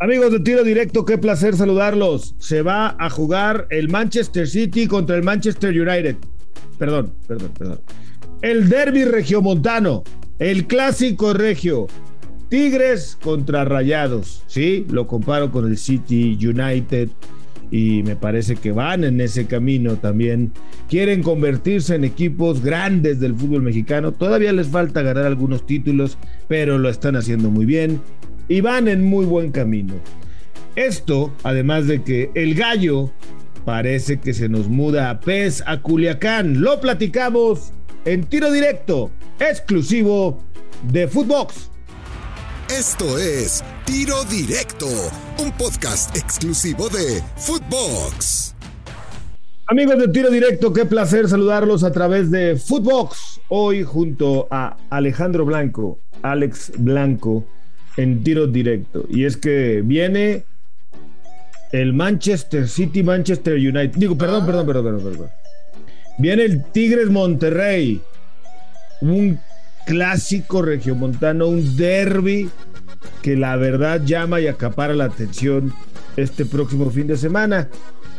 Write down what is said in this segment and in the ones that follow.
Amigos de tiro directo, qué placer saludarlos. Se va a jugar el Manchester City contra el Manchester United. Perdón, perdón, perdón. El derby regiomontano, el clásico regio. Tigres contra Rayados. Sí, lo comparo con el City United y me parece que van en ese camino también. Quieren convertirse en equipos grandes del fútbol mexicano. Todavía les falta ganar algunos títulos, pero lo están haciendo muy bien y van en muy buen camino. Esto, además de que el gallo parece que se nos muda a Pez a Culiacán. Lo platicamos en tiro directo, exclusivo de Footbox. Esto es Tiro Directo, un podcast exclusivo de Footbox. Amigos de Tiro Directo, qué placer saludarlos a través de Footbox. Hoy junto a Alejandro Blanco, Alex Blanco, en tiro directo. Y es que viene el Manchester City, Manchester United. Digo, perdón, perdón, perdón, perdón, perdón. Viene el Tigres Monterrey. Un clásico regiomontano, un derby que la verdad llama y acapara la atención este próximo fin de semana.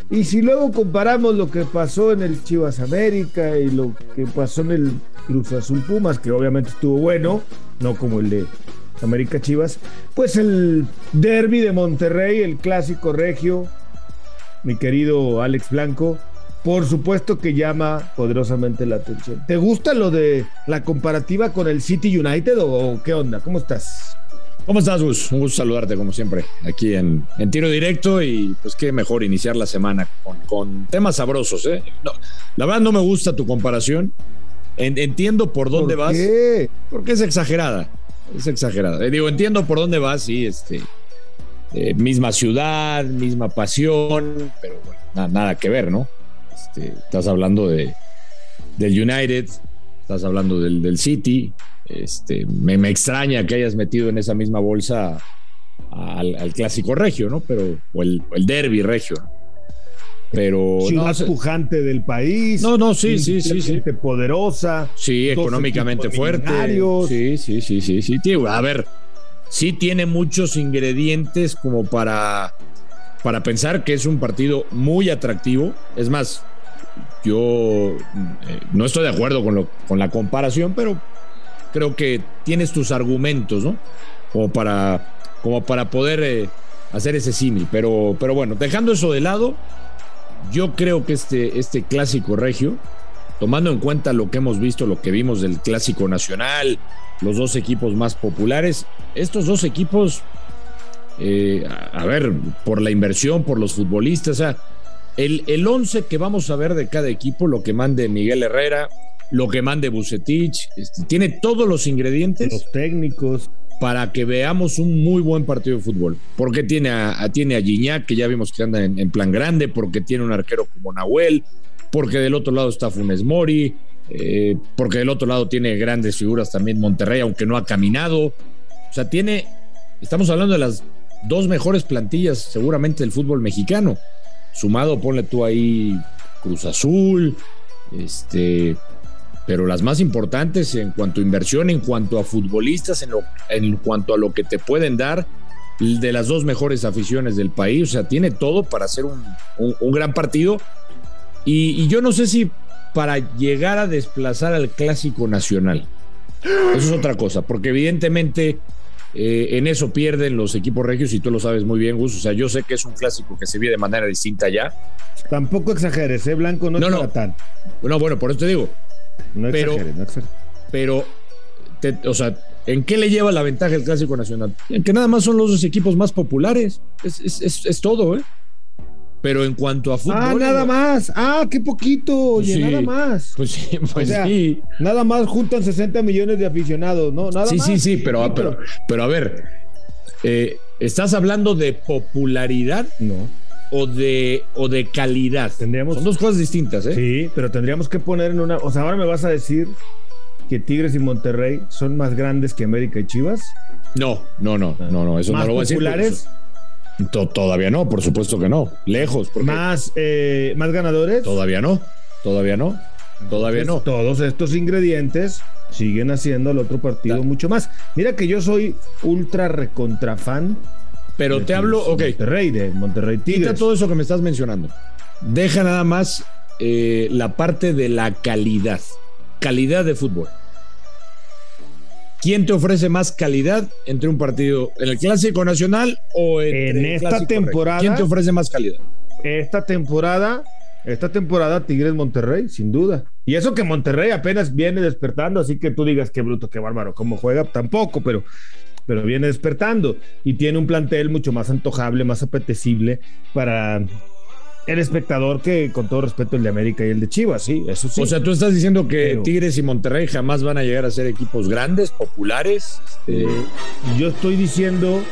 Y si luego comparamos lo que pasó en el Chivas América y lo que pasó en el Cruz Azul Pumas, que obviamente estuvo bueno, no como el de América Chivas, pues el derby de Monterrey, el clásico regio, mi querido Alex Blanco, por supuesto que llama poderosamente la atención. ¿Te gusta lo de la comparativa con el City United o, qué onda? ¿Cómo estás? ¿Cómo estás, Gus? Un gusto saludarte como siempre aquí en, tiro directo y pues qué mejor iniciar la semana con, temas sabrosos. ¿eh? la verdad no me gusta tu comparación. entiendo por dónde vas. Porque es exagerada es exagerado. Eh, digo, entiendo por dónde vas, sí, este, eh, misma ciudad, misma pasión, pero bueno, nada, que ver, ¿no? Este, estás hablando de, del United, estás hablando del, del City, este, me, me, extraña que hayas metido en esa misma bolsa al, clásico regio, ¿no? Pero, o el, el derby regio, ¿no? Pero ciudad pujante del país. No, no, sí, sí, sí, sí. poderosa. Sí, económicamente fuerte. Sí, sí, sí, sí, sí. a ver, sí tiene muchos ingredientes como para para pensar que es un partido muy atractivo. Es más, yo eh, no estoy de acuerdo con, lo, con la comparación, pero creo que tienes tus argumentos, ¿no? Como para, como para poder eh, hacer ese símil. Pero, pero bueno, dejando eso de lado, yo creo que este, este clásico regio, tomando en cuenta lo que hemos visto, lo que vimos del clásico nacional, los dos equipos más populares, estos dos equipos, eh, a, ver, por la inversión, por los futbolistas, o sea, el, el once que vamos a ver de cada equipo, lo que mande Miguel Herrera, lo que mande Bucetich, este, tiene todos los ingredientes. Los técnicos para que veamos un muy buen partido de fútbol. Porque tiene a, tiene a Gignac, que ya vimos que anda en, plan grande, porque tiene un arquero como Nahuel, porque del otro lado está Funes Mori, eh, porque del otro lado tiene grandes figuras también Monterrey, aunque no ha caminado. O sea, tiene, estamos hablando de las dos mejores plantillas seguramente del fútbol mexicano. Sumado, ponle tú ahí Cruz Azul, este, pero las más importantes en cuanto a inversión, en cuanto a futbolistas, en, lo, en cuanto a lo que te pueden dar de las dos mejores aficiones del país. O sea, tiene todo para hacer un, gran partido. Y, yo no sé si para llegar a desplazar al clásico nacional. Eso es otra cosa, porque evidentemente eh, en eso pierden los equipos regios y tú lo sabes muy bien, Gus. O sea, yo sé que es un clásico que se vive de manera distinta ya. Tampoco exageres, ¿eh? Blanco no, no, no. tan. No, bueno, por eso te digo. No pero, no Pero, o sea, ¿en qué le lleva la ventaja el Clásico Nacional? En que nada más son los dos equipos más populares. Es, todo, ¿eh? Pero en cuanto a fútbol. Ah, nada más. Ah, qué poquito. Oye, nada más. Pues sí, pues sí. Nada más juntan 60 millones de aficionados, ¿no? Nada sí, sí, sí, pero, pero, pero, a ver. Eh, ¿Estás hablando de popularidad? No o de, o de calidad. Tendríamos, Son dos cosas distintas, ¿eh? Sí, pero tendríamos que poner en una. O sea, ahora me vas a decir que Tigres y Monterrey son más grandes que América y Chivas. No, no, no, no, no, eso no lo voy a decir. populares? Todavía no, por supuesto que no. Lejos. ¿Más, eh, ¿Más ganadores? Todavía no, todavía no. Todavía no. Todos estos ingredientes siguen haciendo al otro partido mucho más. Mira que yo soy ultra recontra fan Pero te hablo, ok. Monterrey, de Monterrey Tigres. Quita todo eso que me estás mencionando. Deja nada más eh, la parte de la calidad. Calidad de fútbol. ¿Quién te ofrece más calidad entre un partido en el Clásico Nacional o en esta temporada? ¿Quién te ofrece más calidad? Esta temporada, esta temporada Tigres Monterrey, sin duda. Y eso que Monterrey apenas viene despertando, así que tú digas qué bruto, qué bárbaro, cómo juega, tampoco, pero pero viene despertando y tiene un plantel mucho más antojable, más apetecible para el espectador que, con todo respeto, el de América y el de Chivas, sí, eso sí. O sea, tú estás diciendo que Tigres y Monterrey jamás van a llegar a ser equipos grandes, populares. Eh, yo estoy diciendo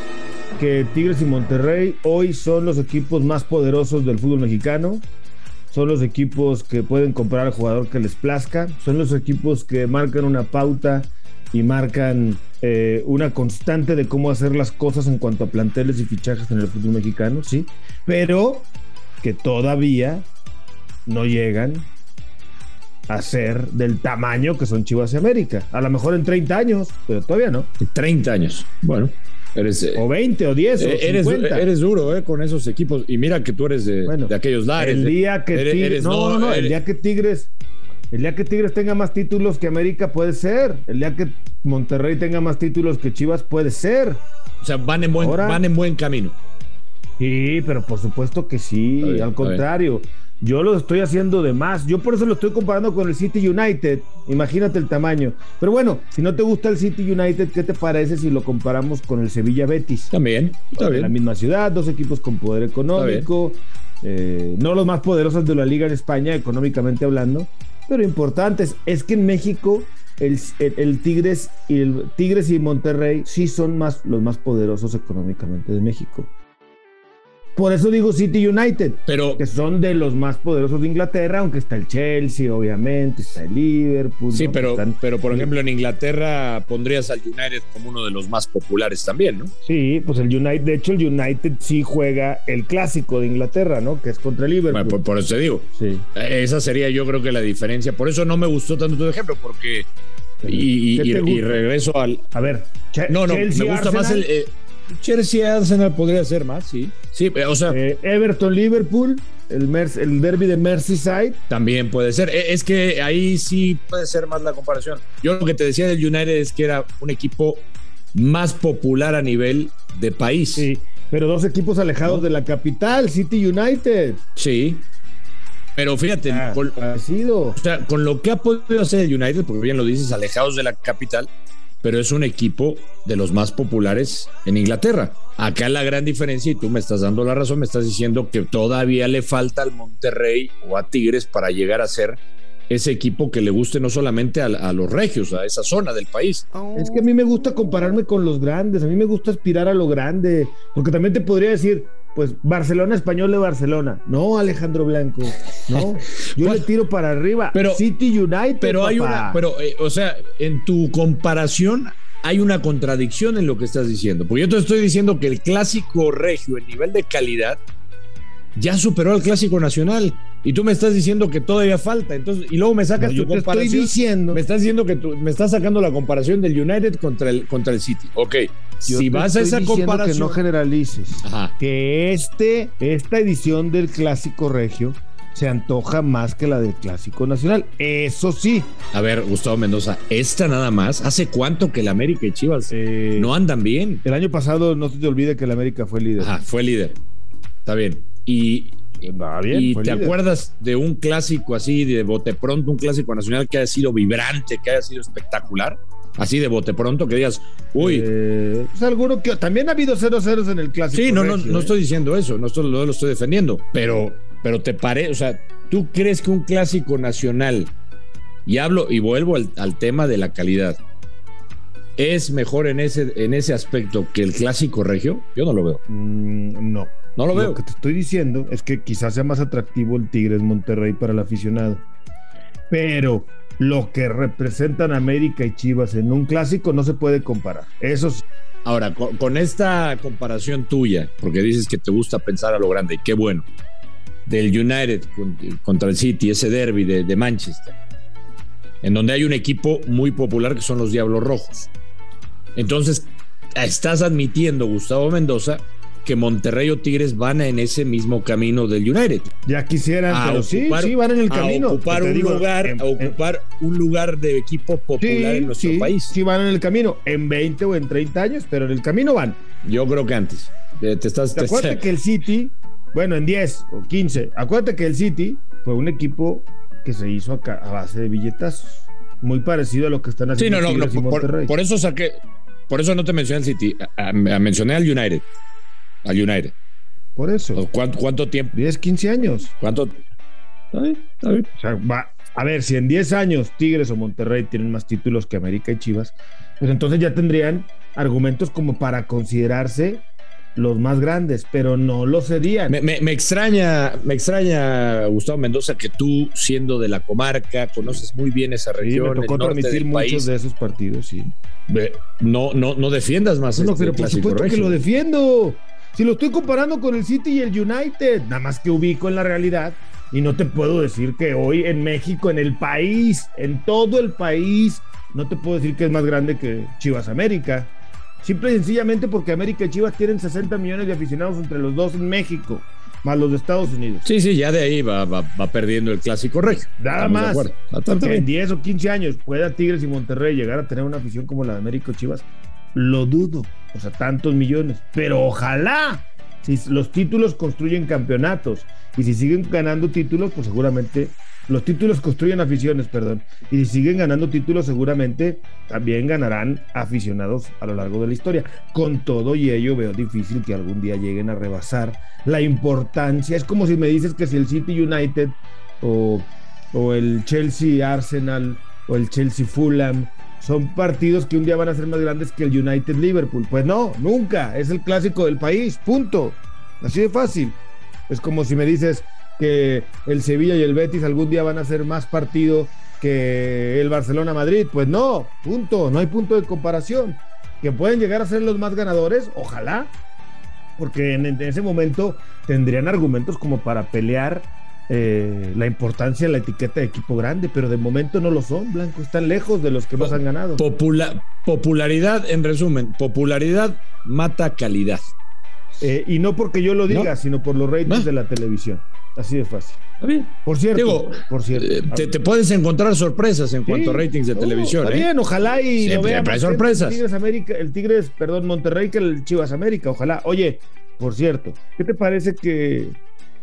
que Tigres y Monterrey hoy son los equipos más poderosos del fútbol mexicano. Son los equipos que pueden comprar al jugador que les plazca. Son los equipos que marcan una pauta y marcan eh, una constante de cómo hacer las cosas en cuanto a planteles y fichajes en el fútbol mexicano, sí. Pero que todavía no llegan a ser del tamaño que son Chivas y América. A lo mejor en 30 años, pero todavía no. 30 años. Bueno. Eres, eh, o 20 o 10 o eres, eres duro eh, con esos equipos. Y mira que tú eres de, de aquellos lares. El día que Tigres, no, no, no, el día que Tigres, el día que Tigres tenga más títulos que América puede ser. El día que Monterrey tenga más títulos que Chivas puede ser. O sea, van en buen, van en buen camino. Sí, pero por supuesto que sí, al contrario. Yo lo estoy haciendo de más. Yo por eso lo estoy comparando con el City United. Imagínate el tamaño. Pero bueno, si no te gusta el City United, ¿qué te parece si lo comparamos con el Sevilla Betis? También, está bien. La misma ciudad, dos equipos con poder económico. Eh, no los más poderosos de la liga en España, económicamente hablando, pero importantes. Es que en México el, el, Tigres y el Tigres y Monterrey sí son más, los más poderosos económicamente de México. Por eso digo City United, pero, que son de los más poderosos de Inglaterra, aunque está el Chelsea, obviamente, está el Liverpool. Sí, pero, pero por ejemplo en Inglaterra pondrías al United como uno de los más populares también, ¿no? Sí, pues el United, de hecho el United sí juega el clásico de Inglaterra, ¿no? Que es contra el Liverpool. por, eso te digo. Sí. Esa sería yo creo que la diferencia. Por eso no me gustó tanto tu ejemplo, porque... Y, y, regreso al... A ver, no, no, me gusta más el... Eh, Chelsea Arsenal podría ser más, sí. Sí, o sea. Eh, Everton Liverpool, el, el derby de Merseyside. También puede ser. E, es que ahí sí puede ser más la comparación. Yo lo que te decía del United es que era un equipo más popular a nivel de país. Sí, pero dos equipos alejados de la capital, City United. Sí. Pero fíjate, ah, con, o sea, con lo que ha podido hacer el United, porque bien lo dices, alejados de la capital, pero es un equipo de los más populares en Inglaterra. Acá la gran diferencia, y tú me estás dando la razón, me estás diciendo que todavía le falta al Monterrey o a Tigres para llegar a ser ese equipo que le guste no solamente a, los regios, a esa zona del país. Es que a mí me gusta compararme con los grandes, a mí me gusta aspirar a lo grande, porque también te podría decir, pues Barcelona español de Barcelona. No, Alejandro Blanco. No, yo le tiro para arriba. Pero, City United. Pero hay una, pero, eh, o sea, en tu comparación hay una contradicción en lo que estás diciendo. Porque yo te estoy diciendo que el clásico regio, el nivel de calidad, ya superó al clásico nacional. Y tú me estás diciendo que todavía falta. Entonces, y luego me sacas tu comparación. Estoy diciendo. Me estás diciendo que tú me estás sacando la comparación del United contra el, contra el City. Ok. si vas a esa comparación. Que no generalices. Que este, esta edición del clásico regio se antoja más que la del Clásico Nacional. Eso sí. A ver, Gustavo Mendoza, esta nada más, ¿hace cuánto que el América y Chivas eh, no andan bien? El año pasado no se te olvide que el América fue líder. Ajá, fue líder. Está bien. Y, y te acuerdas de un clásico así, de bote pronto, un clásico nacional que haya sido vibrante, que haya sido espectacular. Así de bote pronto, que digas, uy. Eh, pues alguno que también ha habido 0-0 en el clásico. Sí, no, no, no ¿eh? estoy diciendo eso, no, estoy, lo estoy defendiendo, pero pero te parece, o sea, ¿tú crees que un clásico nacional, y hablo y vuelvo al, tema de la calidad, es mejor en ese, en ese aspecto que el clásico regio? Yo no lo veo. Mm, no. No lo veo. Lo que te estoy diciendo es que quizás sea más atractivo el Tigres Monterrey para el aficionado. Pero lo que representan América y Chivas en un clásico no se puede comparar. Eso sí. Ahora, con, esta comparación tuya, porque dices que te gusta pensar a lo grande, y qué bueno del United contra el City, ese derby de, Manchester, en donde hay un equipo muy popular que son los Diablos Rojos. Entonces, estás admitiendo, Gustavo Mendoza, que Monterrey o Tigres van en ese mismo camino del United. Ya quisieran, pero sí, sí, van en el camino. A ocupar, un, lugar, a ocupar un lugar de equipo popular en nuestro país. Sí, van en el camino, en 20 o en 30 años, pero en el camino van. Yo creo que antes. Te, estás, ¿Te acuerdas que el City, bueno, en 10 o 15, acuérdate que el City fue un equipo que se hizo acá a base de billetazos. Muy parecido a lo que están haciendo. Sí, no, no, no por, por, eso saqué, por eso no te mencioné al City, mencioné al United. Al United. Por eso. ¿Cuánto, tiempo? 10, 15 años. ¿Cuánto? Está bien, está bien. O sea, va, a ver, si en 10 años Tigres o Monterrey tienen más títulos que América y Chivas, pues entonces ya tendrían argumentos como para considerarse los más grandes, pero no lo serían. Me, me, extraña, me extraña, Gustavo Mendoza, que tú, siendo de la comarca, conoces muy bien esa región. Sí, me tocó transmitir muchos de esos partidos, sí. No, no, no defiendas más. No, este pero por supuesto que lo defiendo. Si lo estoy comparando con el City y el United, nada más que ubico en la realidad. Y no te puedo decir que hoy en México, en el país, en todo el país, no te puedo decir que es más grande que Chivas América. Simple y sencillamente porque América y Chivas tienen 60 millones de aficionados entre los dos en México, más los de Estados Unidos. Sí, sí, ya de ahí va, va, perdiendo el clásico rey. Nada más. en 10 o 15 años pueda Tigres y Monterrey llegar a tener una afición como la de América y Chivas, lo dudo. O sea, tantos millones. Pero ojalá, si los títulos construyen campeonatos y si siguen ganando títulos, pues seguramente los títulos construyen aficiones, perdón. Y si siguen ganando títulos, seguramente también ganarán aficionados a lo largo de la historia. Con todo y ello, veo difícil que algún día lleguen a rebasar la importancia. Es como si me dices que si el City United o, o el Chelsea Arsenal o el Chelsea Fulham son partidos que un día van a ser más grandes que el United Liverpool. Pues no, nunca. Es el clásico del país. Punto. Así de fácil. Es como si me dices, que el Sevilla y el Betis algún día van a ser más partido que el Barcelona Madrid. Pues no, punto, no hay punto de comparación. Que pueden llegar a ser los más ganadores, ojalá, porque en, ese momento tendrían argumentos como para pelear eh, la importancia de la etiqueta de equipo grande, pero de momento no lo son, Blanco, están lejos de los que más han ganado. popularidad, en resumen, popularidad mata calidad. Eh, y no porque yo lo diga, sino por los ratings de la televisión. Así de fácil. Está bien. Por cierto, por cierto. Eh, te, puedes encontrar sorpresas en cuanto a ratings de televisión. Está ¿eh? bien, ojalá y vean hay sorpresas. El Tigres América, el Tigres, perdón, Monterrey que el Chivas América, ojalá. Oye, por cierto, ¿qué te parece que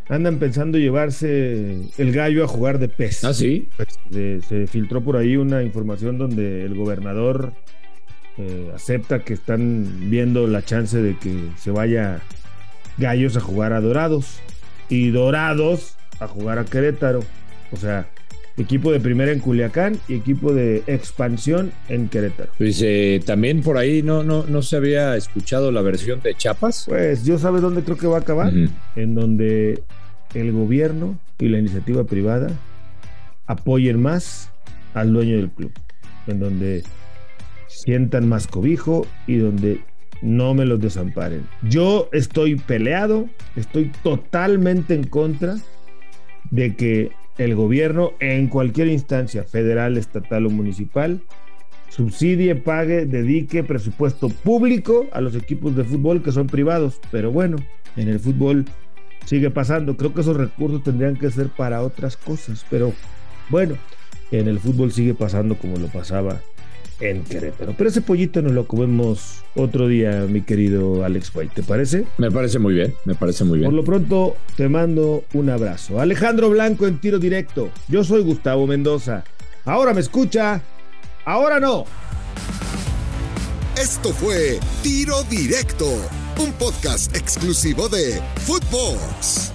andan pensando llevarse el gallo a jugar de pez? Ah, sí. Pues, se filtró por ahí una información donde el gobernador eh, acepta que están viendo la chance de que se vaya gallos a jugar a dorados y Dorados a jugar a Querétaro. O sea, equipo de primera en Culiacán y equipo de expansión en Querétaro. Pues eh, también por ahí no, no, no se había escuchado la versión de Chiapas. Pues yo sabes dónde creo que va a acabar. En donde el gobierno y la iniciativa privada apoyen más al dueño del club. En donde sientan más cobijo y donde no me los desamparen. Yo estoy peleado, estoy totalmente en contra de que el gobierno en cualquier instancia, federal, estatal o municipal, subsidie, pague, dedique presupuesto público a los equipos de fútbol que son privados. Pero bueno, en el fútbol sigue pasando. Creo que esos recursos tendrían que ser para otras cosas. Pero bueno, en el fútbol sigue pasando como lo pasaba en Querétaro. Pero ese pollito nos lo comemos otro día, mi querido Alex White. ¿Te parece? Me parece muy bien, me parece muy bien. Por lo pronto, te mando un abrazo. Alejandro Blanco en tiro directo. Yo soy Gustavo Mendoza. Ahora me escucha, ahora no. Esto fue Tiro Directo, un podcast exclusivo de Footbox.